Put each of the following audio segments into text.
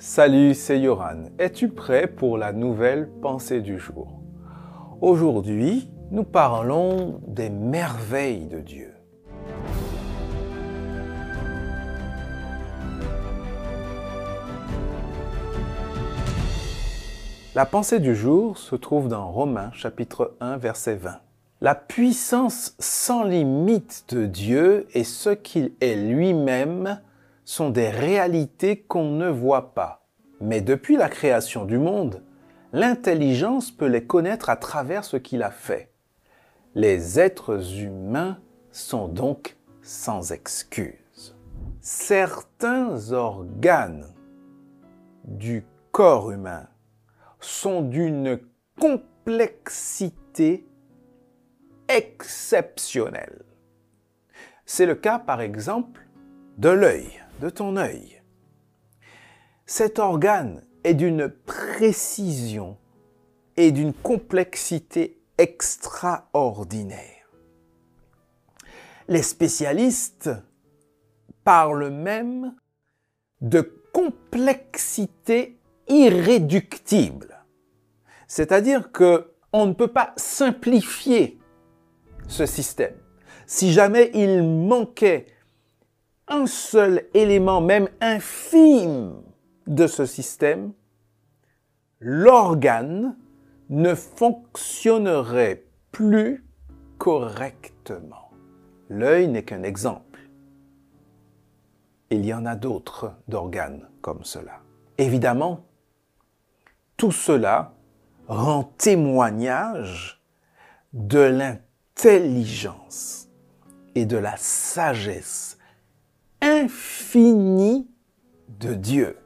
Salut, c'est Yoran. Es-tu prêt pour la nouvelle pensée du jour? Aujourd'hui, nous parlons des merveilles de Dieu. La pensée du jour se trouve dans Romains chapitre 1 verset 20. La puissance sans limite de Dieu et ce qu'il est lui-même sont des réalités qu'on ne voit pas. Mais depuis la création du monde, l'intelligence peut les connaître à travers ce qu'il a fait. Les êtres humains sont donc sans excuse. Certains organes du corps humain sont d'une complexité exceptionnelle. C'est le cas par exemple de l'œil de ton œil. Cet organe est d'une précision et d'une complexité extraordinaire. Les spécialistes parlent même de complexité irréductible. C'est-à-dire que on ne peut pas simplifier ce système. Si jamais il manquait un seul élément, même infime, de ce système, l'organe ne fonctionnerait plus correctement. L'œil n'est qu'un exemple. Il y en a d'autres d'organes comme cela. Évidemment, tout cela rend témoignage de l'intelligence et de la sagesse infini de Dieu.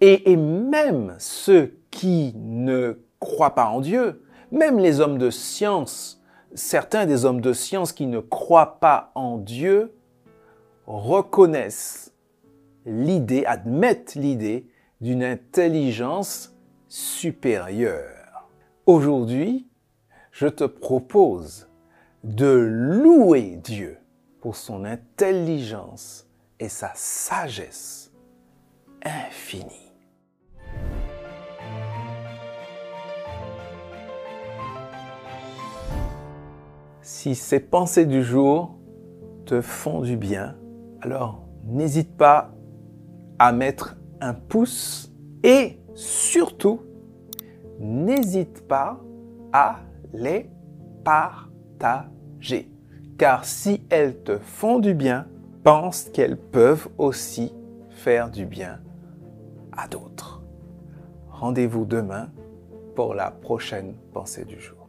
Et, même ceux qui ne croient pas en Dieu, même les hommes de science, certains des hommes de science qui ne croient pas en Dieu, reconnaissent l'idée, admettent l'idée d'une intelligence supérieure. Aujourd'hui, je te propose de louer Dieu pour son intelligence et sa sagesse infinie. Si ces pensées du jour te font du bien, alors n'hésite pas à mettre un pouce et surtout, n'hésite pas à les partager car si elles te font du bien, pense qu'elles peuvent aussi faire du bien à d'autres. Rendez-vous demain pour la prochaine pensée du jour.